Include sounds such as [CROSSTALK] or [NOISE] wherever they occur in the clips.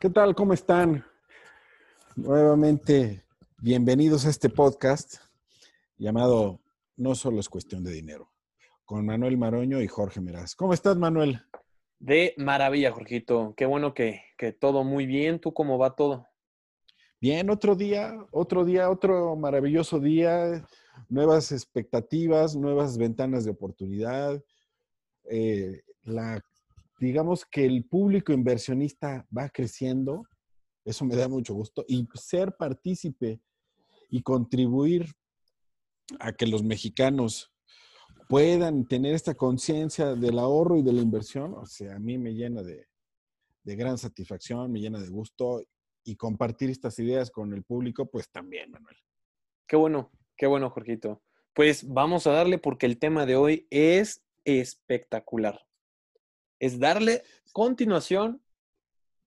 ¿Qué tal? ¿Cómo están? Nuevamente, bienvenidos a este podcast llamado No solo es cuestión de dinero, con Manuel Maroño y Jorge Meraz. ¿Cómo estás, Manuel? De maravilla, Jorgito. Qué bueno que, que todo muy bien. ¿Tú cómo va todo? Bien, otro día, otro día, otro maravilloso día, nuevas expectativas, nuevas ventanas de oportunidad. Eh, la digamos que el público inversionista va creciendo, eso me da mucho gusto, y ser partícipe y contribuir a que los mexicanos puedan tener esta conciencia del ahorro y de la inversión, o sea, a mí me llena de, gran satisfacción, me llena de gusto y compartir estas ideas con el público, pues también, Manuel. Qué bueno, qué bueno, Jorgito. Pues vamos a darle porque el tema de hoy es espectacular es darle continuación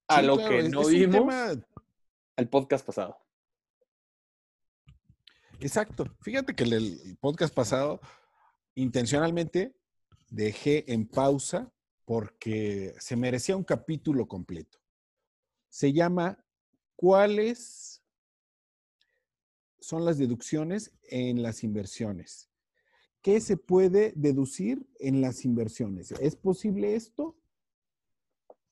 a lo que no vimos al podcast pasado. Exacto. Fíjate que el, podcast pasado intencionalmente dejé en pausa porque se merecía un capítulo completo. Se llama ¿Cuáles son las deducciones en las inversiones? ¿Qué se puede deducir en las inversiones? ¿Es posible esto?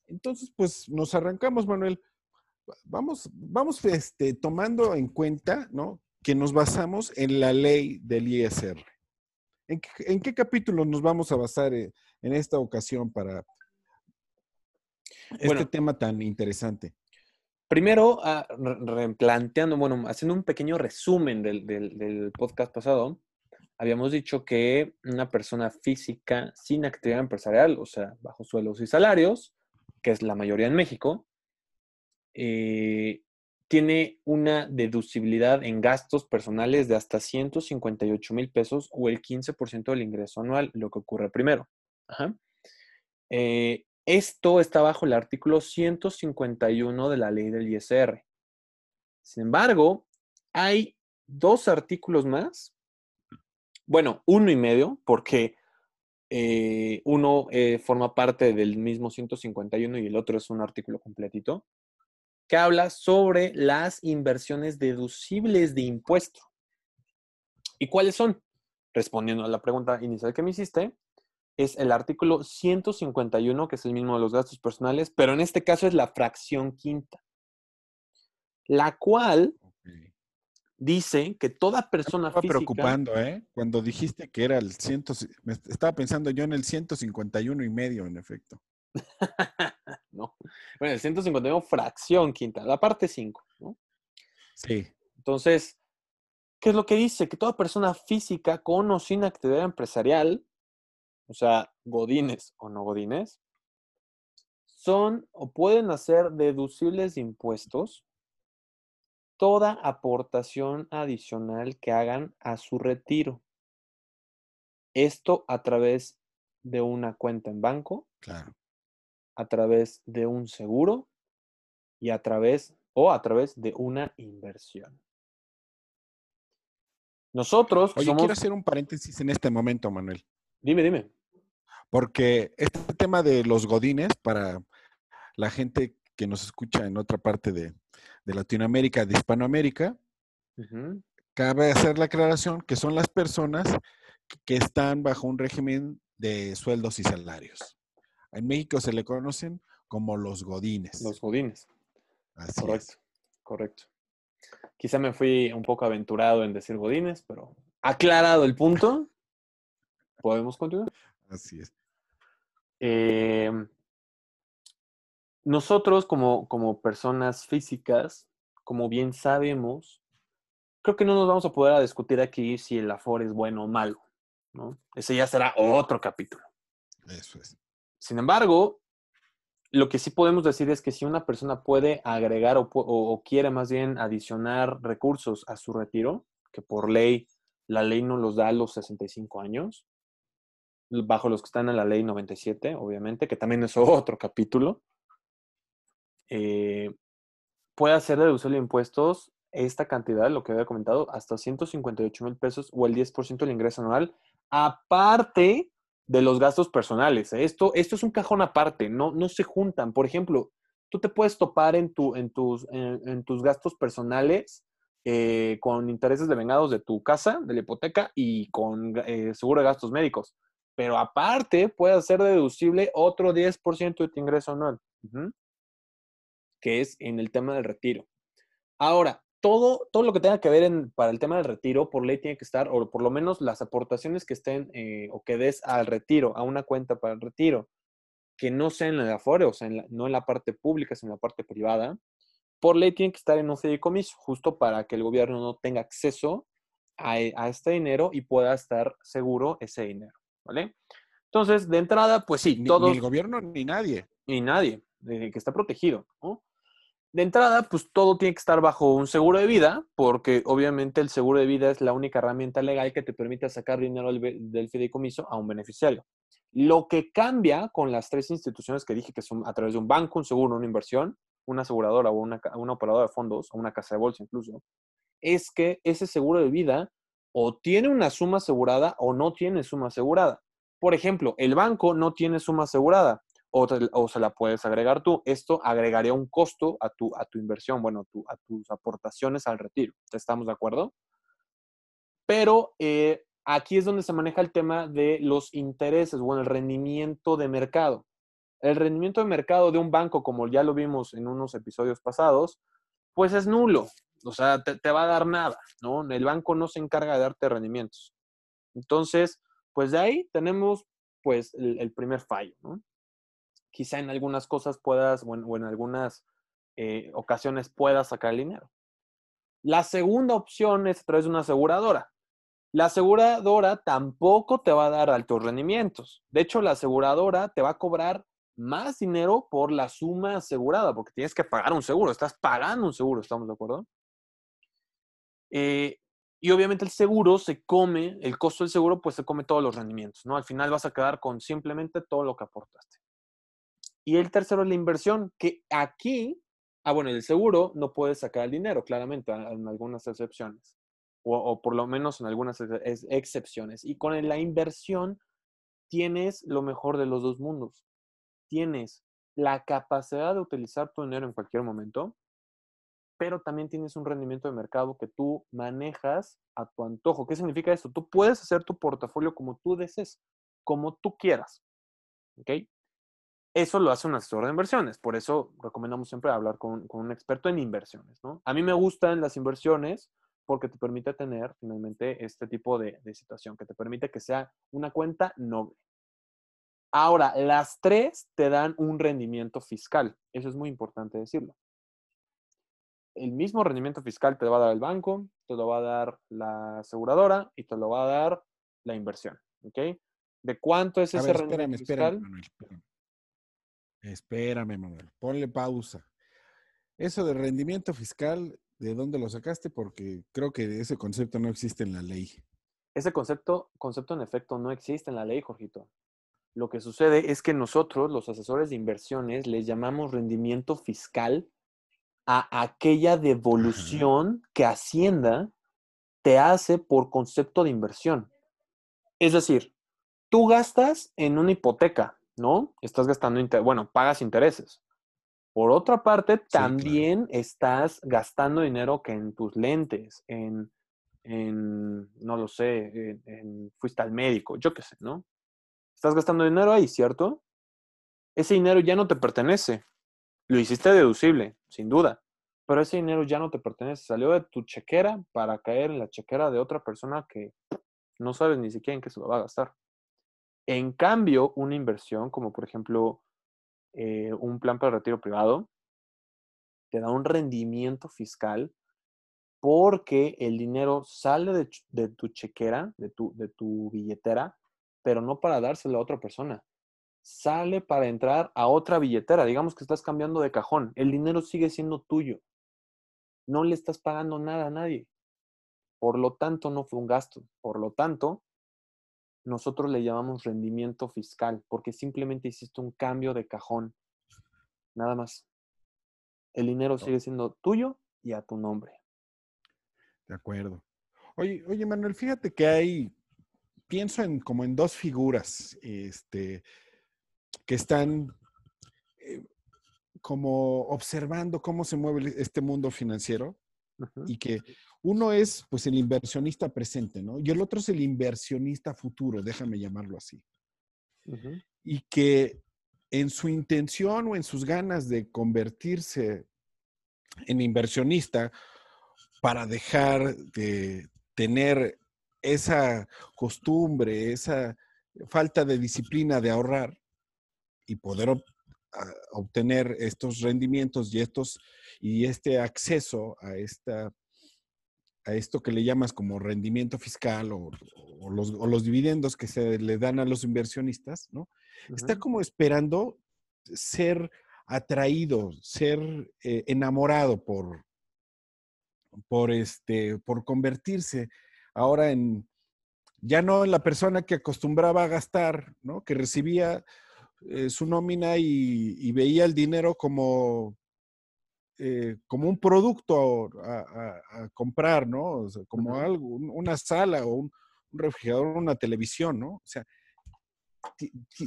Entonces, pues nos arrancamos, Manuel. Vamos, vamos este, tomando en cuenta, ¿no? Que nos basamos en la ley del ISR. ¿En qué, capítulo nos vamos a basar eh, en, esta ocasión para este tema tan interesante? Primero, ah, replanteando, bueno, haciendo un pequeño resumen del podcast pasado, habíamos dicho que una persona física sin actividad empresarial, o sea, bajo sueldos y salarios, que es la mayoría en México, eh, tiene una deducibilidad en gastos personales de hasta 158 mil pesos o el 15% del ingreso anual, lo que ocurre primero. Eh, esto está bajo el artículo 151 de la ley del ISR. Sin embargo, hay dos artículos más bueno, uno y medio, porque eh, uno eh, forma parte del mismo 151 y el otro es un artículo completito, que habla sobre las inversiones deducibles de impuesto. ¿Y cuáles son? Respondiendo a la pregunta inicial que me hiciste, es el artículo 151, que es el mismo de los gastos personales, pero en este caso es la fracción quinta, la cual dice que toda persona estaba preocupando, ¿eh? Cuando dijiste que era el 100, estaba pensando yo en el 151 y medio, en efecto. [LAUGHS] no. Bueno, el 151 fracción quinta, la parte 5, ¿no? Sí. Entonces, ¿qué es lo que dice? Que toda persona física con o sin actividad empresarial, o sea, godines o no godines, son o pueden hacer deducibles de impuestos toda aportación adicional que hagan a su retiro. Esto a través de una cuenta en banco, claro. a través de un seguro y a través o a través de una inversión. Nosotros. Oye, quiero hacer un paréntesis en este momento, Manuel. Dime, dime. Porque este tema de los godines, para la gente que nos escucha en otra parte de, de Latinoamérica, de Hispanoamérica, cabe hacer la aclaración que son las personas que están bajo un régimen de sueldos y salarios. En México se le conocen como los godines. Los godines. Así correcto, correcto. Quizá me fui un poco aventurado en decir godines, pero aclarado el punto, podemos continuar. Así es. Eh, nosotros como, como personas físicas, como bien sabemos, creo que no nos vamos a poder discutir aquí si el Afore es bueno o malo, ¿no? Ese ya será otro capítulo. Eso es. Sin embargo, lo que sí podemos decir es que si una persona puede agregar o, o, quiere más bien adicionar recursos a su retiro, que por ley, la ley no los da a los 65 años, bajo los que están en la ley 97, obviamente, que también es otro capítulo, eh, puede hacer deducible de impuestos esta cantidad, lo que había comentado, hasta 158 mil pesos o el 10% del ingreso anual, aparte de los gastos personales. ¿eh? Esto, esto es un cajón aparte, no, no se juntan. Por ejemplo, tú te puedes topar en, tu, en, tus, en, tus gastos personales eh, con intereses de vengados de tu casa, de la hipoteca y con eh, seguro de gastos médicos. Pero aparte, puede ser deducible otro 10% de tu ingreso anual, que es en el tema del retiro. Ahora, todo, todo lo que tenga que ver en, para el tema del retiro, por ley tiene que estar, o por lo menos las aportaciones que estén eh, o que des al retiro, a una cuenta para el retiro, que no sea en la de Afore, o sea, no en la parte pública, sino en la parte privada, por ley tiene que estar en un fideicomiso, justo para que el gobierno no tenga acceso a, e, este dinero y pueda estar seguro ese dinero, ¿vale? Entonces, de entrada, pues sí, todos... Ni el gobierno ni nadie. Ni nadie, que está protegido, ¿no? De entrada, pues todo tiene que estar bajo un seguro de vida, porque obviamente el seguro de vida es la única herramienta legal que te permite sacar dinero del fideicomiso a un beneficiario. Lo que cambia con las tres instituciones que dije que son a través de un banco, un seguro, una inversión, una aseguradora o una, operadora de fondos o una casa de bolsa incluso, es que ese seguro de vida o tiene una suma asegurada o no tiene suma asegurada. Por ejemplo, el banco no tiene suma asegurada o, se la puedes agregar tú. Esto agregaría un costo a tu, a tu inversión, bueno, a tus aportaciones al retiro. ¿Estamos de acuerdo? Pero eh, Aquí es donde se maneja el tema de los intereses o el rendimiento de mercado. El rendimiento de mercado de un banco, como ya lo vimos en unos episodios pasados, pues es nulo. O sea, te, va a dar nada, ¿no? El banco no se encarga de darte rendimientos. Entonces, pues de ahí tenemos, pues, el, primer fallo, ¿no? Quizá en algunas cosas puedas, o en, algunas eh, ocasiones puedas sacar el dinero. La segunda opción es a través de una aseguradora. La aseguradora tampoco te va a dar altos rendimientos. De hecho, la aseguradora te va a cobrar más dinero por la suma asegurada, porque tienes que pagar un seguro, estás pagando un seguro, ¿estamos de acuerdo? Eh, y obviamente el seguro se come, el costo del seguro pues se come todos los rendimientos, ¿no? Al final vas a quedar con simplemente todo lo que aportaste. Y el tercero es la inversión, que aquí, ah, bueno, el seguro no puedes sacar el dinero, claramente, en algunas excepciones o, por lo menos en algunas excepciones. Y con la inversión tienes lo mejor de los dos mundos. Tienes la capacidad de utilizar tu dinero en cualquier momento, pero también tienes un rendimiento de mercado que tú manejas a tu antojo. ¿Qué significa esto? Tú puedes hacer tu portafolio como tú desees, como tú quieras. ¿Ok? Eso lo hace un asesor de inversiones. Por eso recomendamos siempre hablar con, con un experto en inversiones. ¿no? A mí me gustan las inversiones porque te permite tener finalmente este tipo de, situación, que te permite que sea una cuenta noble. Ahora, las tres te dan un rendimiento fiscal. Eso es muy importante decirlo. El mismo rendimiento fiscal te lo va a dar el banco, te lo va a dar la aseguradora y te lo va a dar la inversión. ¿Ok? ¿De cuánto es ese rendimiento fiscal? Espérame, Manuel, espérame, Manuel. Ponle pausa. Eso de rendimiento fiscal ¿De dónde lo sacaste? Porque creo que ese concepto no existe en la ley. Ese concepto, concepto en efecto no existe en la ley, Jorgito. Lo que sucede es que nosotros, los asesores de inversiones, les llamamos rendimiento fiscal a aquella devolución que Hacienda te hace por concepto de inversión. Es decir, tú gastas en una hipoteca, ¿no? Estás gastando, bueno, pagas intereses. Por otra parte, también estás gastando dinero que en tus lentes, en, no lo sé, en, fuiste al médico, yo qué sé, ¿no? Estás gastando dinero ahí, ¿cierto? Ese dinero ya no te pertenece. Lo hiciste deducible, sin duda, pero ese dinero ya no te pertenece. Salió de tu chequera para caer en la chequera de otra persona que no sabes ni siquiera en qué se lo va a gastar. En cambio, una inversión como por ejemplo eh, un plan para retiro privado, te da un rendimiento fiscal porque el dinero sale de, tu chequera, de tu, de tu billetera, pero no para dárselo a otra persona. Sale para entrar a otra billetera. Digamos que estás cambiando de cajón. El dinero sigue siendo tuyo. No le estás pagando nada a nadie. Por lo tanto, no fue un gasto. Por lo tanto, nosotros le llamamos rendimiento fiscal, porque simplemente hiciste un cambio de cajón. Nada más. El dinero sigue siendo tuyo y a tu nombre. De acuerdo. Oye, oye, Manuel, fíjate que hay, pienso en como en dos figuras, este, que están, eh, como observando cómo se mueve este mundo financiero y que uno es pues el inversionista presente, ¿no? Y el otro es el inversionista futuro, déjame llamarlo así. Y que en su intención o en sus ganas de convertirse en inversionista para dejar de tener esa costumbre, esa falta de disciplina de ahorrar y poder ob- obtener estos rendimientos y estos y este acceso a esta a esto que le llamas como rendimiento fiscal o, o los, o los dividendos que se le dan a los inversionistas, ¿no? Está como esperando ser atraído, ser eh, enamorado por, por, este, por convertirse ahora en, ya no en la persona que acostumbraba a gastar, ¿no? Que recibía eh, su nómina y, y veía el dinero como, eh, como un producto a, a- a comprar, ¿no? O sea, como algo, un- una sala o un, un refrigerador, una televisión, ¿no? O sea,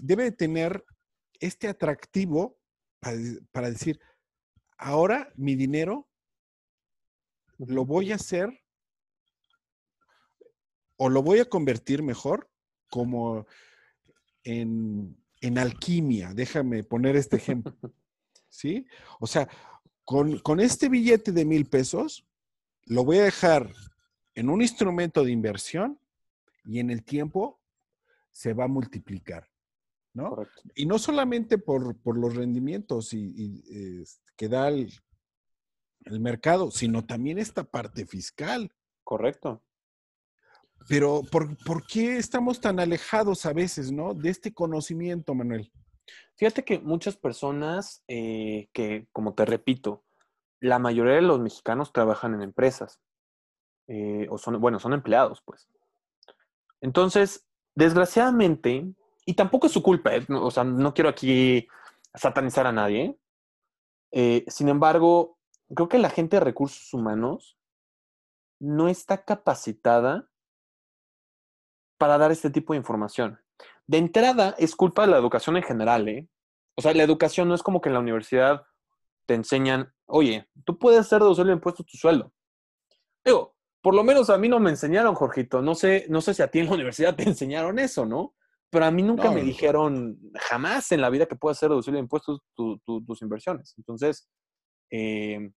debe de tener este atractivo para, para decir, ahora mi dinero lo voy a hacer o lo voy a convertir mejor como en, en alquimia. Déjame poner este ejemplo, [LAUGHS] ¿sí? O sea, con, con este billete de mil pesos, lo voy a dejar en un instrumento de inversión y en el tiempo se va a multiplicar, ¿no? Correcto. Y no solamente por, por los rendimientos y, y, eh, que da el, el mercado, sino también esta parte fiscal. Correcto. Pero ¿por, ¿por qué estamos tan alejados a veces, no? De este conocimiento, Manuel. Fíjate que muchas personas eh, que, como te repito, la mayoría de los mexicanos trabajan en empresas. eh, o son, bueno, son empleados, pues. Entonces, desgraciadamente, y tampoco es su culpa, eh, no- o sea, no quiero aquí satanizar a nadie. sin embargo, creo que la gente de recursos humanos no está capacitada para dar este tipo de información. De entrada, es culpa de la educación en general, ¿eh? O sea, la educación no es como que en la universidad te enseñan, oye, tú puedes hacer deducible de impuestos tu sueldo. Digo, por lo menos a mí no me enseñaron, Jorgito. No sé, no sé si a ti en la [LAUGHS] universidad te enseñaron eso, ¿no? Pero a mí nunca No, me no. dijeron jamás en la vida que puedes hacer deducible de impuestos tu- tu- tus inversiones. Entonces, eh,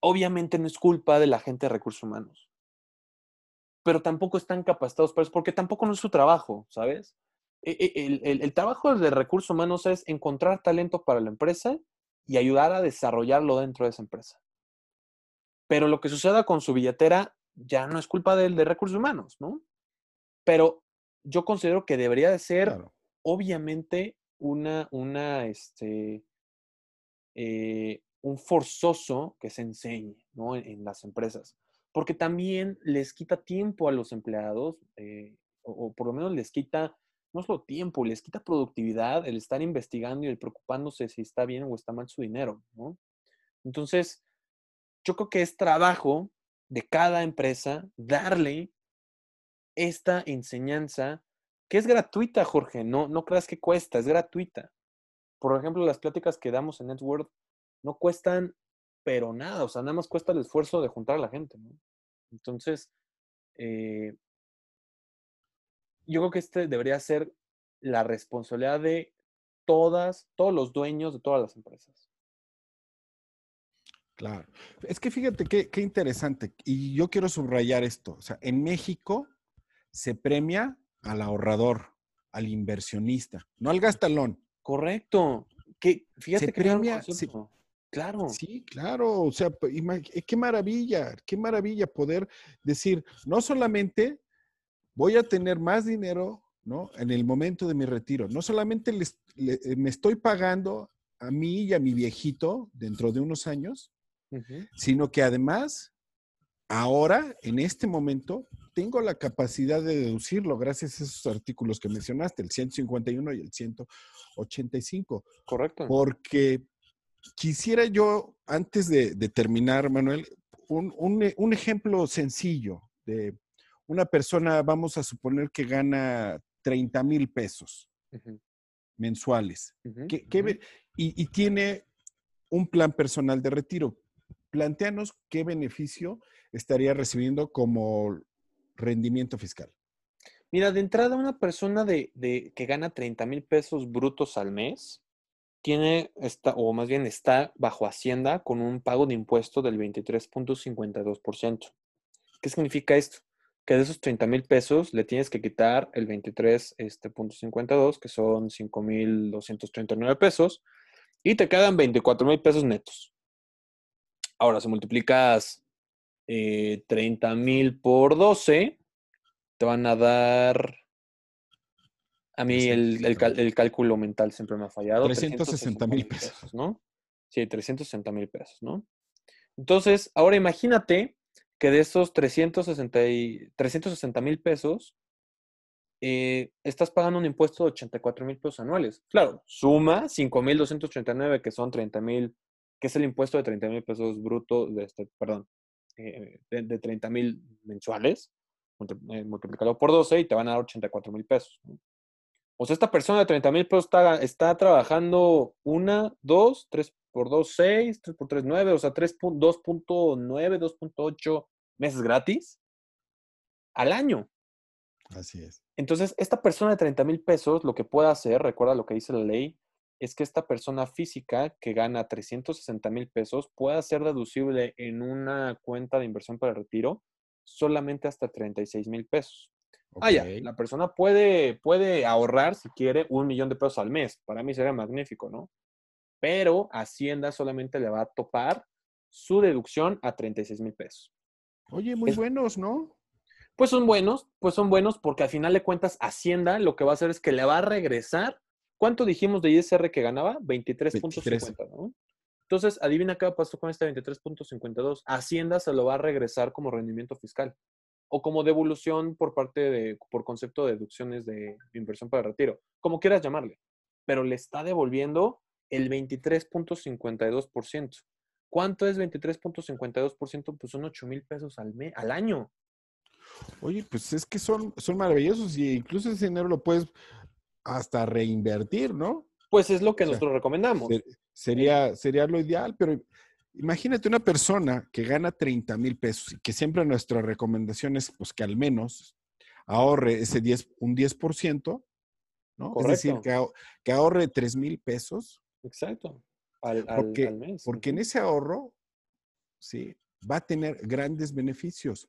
obviamente no es culpa de la gente de recursos humanos. Pero tampoco están capacitados para eso, porque tampoco no es su trabajo, ¿sabes? E- e- El, el- el trabajo de recursos humanos es encontrar talento para la empresa y ayudar a desarrollarlo dentro de esa empresa. Pero lo que suceda con su billetera ya no es culpa del de recursos humanos, ¿no? Pero yo considero que debería de ser, Claro. obviamente, una, una, este, eh, un forzoso que se enseñe, ¿no? En, en las empresas. Porque también les quita tiempo a los empleados, eh, o, o por lo menos les quita, no solo tiempo, les quita productividad el estar investigando y el preocupándose si está bien o está mal su dinero, ¿no? Entonces, yo creo que es trabajo de cada empresa darle esta enseñanza que es gratuita, Jorge. No, no creas que cuesta, es gratuita. Por ejemplo, las pláticas que damos en Network no cuestan, pero nada. O sea, nada más cuesta el esfuerzo de juntar a la gente, ¿no? Entonces, eh, yo creo que este debería ser la responsabilidad de todas, todos los dueños de todas las empresas. Claro. Es que fíjate qué, qué interesante. Y yo quiero subrayar esto. O sea, en México se premia al ahorrador, al inversionista, no al gastalón. Correcto. Que, fíjate Se que premia, se-. Claro. Sí, claro. O sea, p- ima- eh, qué maravilla, qué maravilla poder decir, no solamente voy a tener más dinero, ¿no? En el momento de mi retiro. No solamente les- le- eh, me estoy pagando a mí y a mi viejito dentro de unos años, sino que además, ahora, en este momento, tengo la capacidad de deducirlo gracias a esos artículos que mencionaste, el 151 y el 185, Correcto. porque quisiera yo, antes de, de terminar, Manuel, un, un un ejemplo sencillo de una persona, vamos a suponer que gana 30 mil pesos. Mensuales. Ujú, ¿Qué- qué ujú. be- y, y tiene un plan personal de retiro. Planteanos qué beneficio estaría recibiendo como rendimiento fiscal. Mira, de entrada, una persona de, de- que gana 30 mil pesos brutos al mes tiene, está, o más bien está bajo Hacienda con un pago de impuesto del 23.52%. ¿Qué significa esto? Que de esos 30 mil pesos le tienes que quitar el 23.52, este, punto 52, que son 5.239 pesos, y te quedan 24 mil pesos netos. Ahora, si multiplicas eh, 30 mil por 12, te van a dar. A mí el, el cal- el cálculo mental siempre me ha fallado. 360,000 pesos. ¿no? Sí, 360 mil pesos, ¿no? Entonces, ahora imagínate que de esos 360 mil pesos, eh, estás pagando un impuesto de 84 mil pesos anuales. Claro, suma 5,239, que son 30 mil, que es el impuesto de 30 mil pesos bruto, de este, perdón, eh, de, de 30 mil mensuales, eh, multiplícalo por 12 y te van a dar 84 mil pesos. ¿no? O sea, esta persona de 30 mil pesos está, está trabajando una, dos, tres por dos, seis, tres por tres, nueve, o sea, 3.2.9, 2.8 meses gratis al año. Así es. Entonces, esta persona de 30 mil pesos, lo que puede hacer, recuerda lo que dice la ley, es que esta persona física que gana 360 mil pesos pueda ser deducible en una cuenta de inversión para el retiro solamente hasta 36 mil pesos. Vaya, Ok. la persona puede, puede ahorrar, si quiere, un millón de pesos al mes. Para mí sería magnífico, ¿no? Pero Hacienda solamente le va a topar su deducción a 36 mil pesos. Oye, muy Es- buenos, ¿no? Pues son buenos, pues son buenos porque al final de cuentas Hacienda lo que va a hacer es que le va a regresar. ¿Cuánto dijimos de ISR que ganaba? 23.50, ¿no? Entonces, adivina qué pasó con este 23.52. Hacienda se lo va a regresar como rendimiento fiscal o como devolución por parte de, por concepto de deducciones de inversión para retiro, como quieras llamarle, pero le está devolviendo el 23.52%. ¿Cuánto es 23.52%? Pues son 8 mil pesos al, mes, al año. Oye, pues es que son, son maravillosos y incluso ese dinero lo puedes hasta reinvertir, ¿no? Pues es lo que O sea, nosotros recomendamos. Se- sería, sería lo ideal, pero imagínate una persona que gana 30 mil pesos y que siempre nuestra recomendación es pues, que al menos ahorre ese 10, un 10%, ¿no? Es decir, que, que ahorre 3 mil pesos, Exacto. Al, porque, al mes. porque en ese ahorro, sí, va a tener grandes beneficios.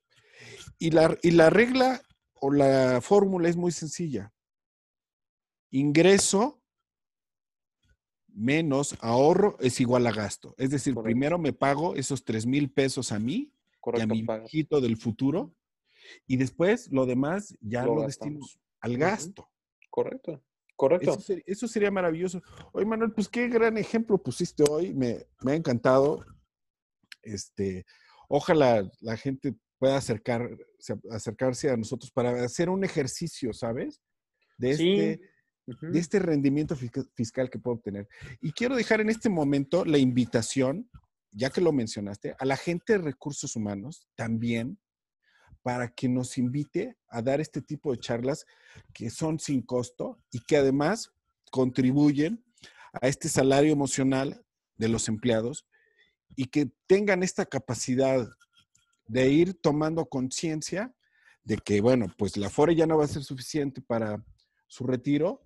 Y la, y la regla o la fórmula es muy sencilla. Ingreso menos ahorro es igual a gasto. Es decir, Correcto. primero me pago esos 3 mil pesos a mí y a mi hijito del futuro y después lo demás ya Lo lo, destino al gasto. Correcto. Correcto. Eso, ser- eso sería maravilloso. Oye, Manuel, pues qué gran ejemplo pusiste hoy. Me, me ha encantado. Este, ojalá la gente pueda acercar, acercarse a nosotros para hacer un ejercicio, ¿sabes? De Sí. De este rendimiento fisca- fiscal que puedo obtener. Y quiero dejar en este momento la invitación, ya que lo mencionaste, a la gente de recursos humanos también para que nos invite a dar este tipo de charlas que son sin costo y que además contribuyen a este salario emocional de los empleados y que tengan esta capacidad de ir tomando conciencia de que, bueno, pues la FORE ya no va a ser suficiente para su retiro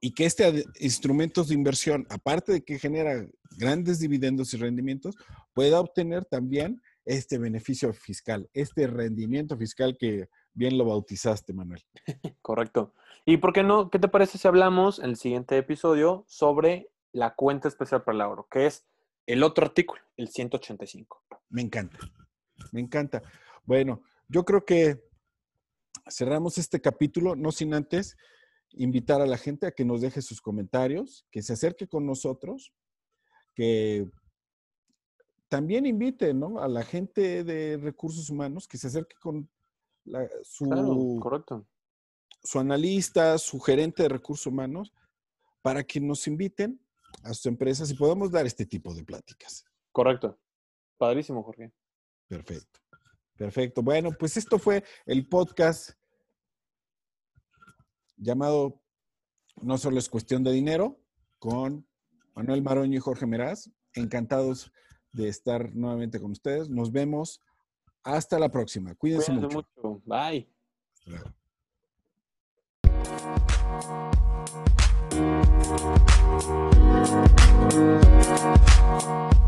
y que este instrumentos de inversión, aparte de que genera grandes dividendos y rendimientos, pueda obtener también este beneficio fiscal, este rendimiento fiscal que bien lo bautizaste, Manuel. [LAUGHS] Correcto. ¿Y por qué no? ¿Qué te parece si hablamos en el siguiente episodio sobre la cuenta especial para el ahorro, que es el otro artículo, el 185? Me encanta, me encanta. Bueno, yo creo que cerramos este capítulo, no sin antes invitar a la gente a que nos deje sus comentarios, que se acerque con nosotros, que también invite ¿no? a la gente de recursos humanos que se acerque con la- su, Claro, correcto. su analista, su gerente de recursos humanos, para que nos inviten a sus empresas y podamos dar este tipo de pláticas. Correcto. Padrísimo, Jorge. Perfecto. Perfecto. Bueno, pues esto fue el podcast llamado no solo es cuestión de dinero, con Manuel Maroño y Jorge Meraz. Encantados de estar nuevamente con ustedes. Nos vemos. Hasta la próxima. Cuídense, mucho. mucho. Bye. Hasta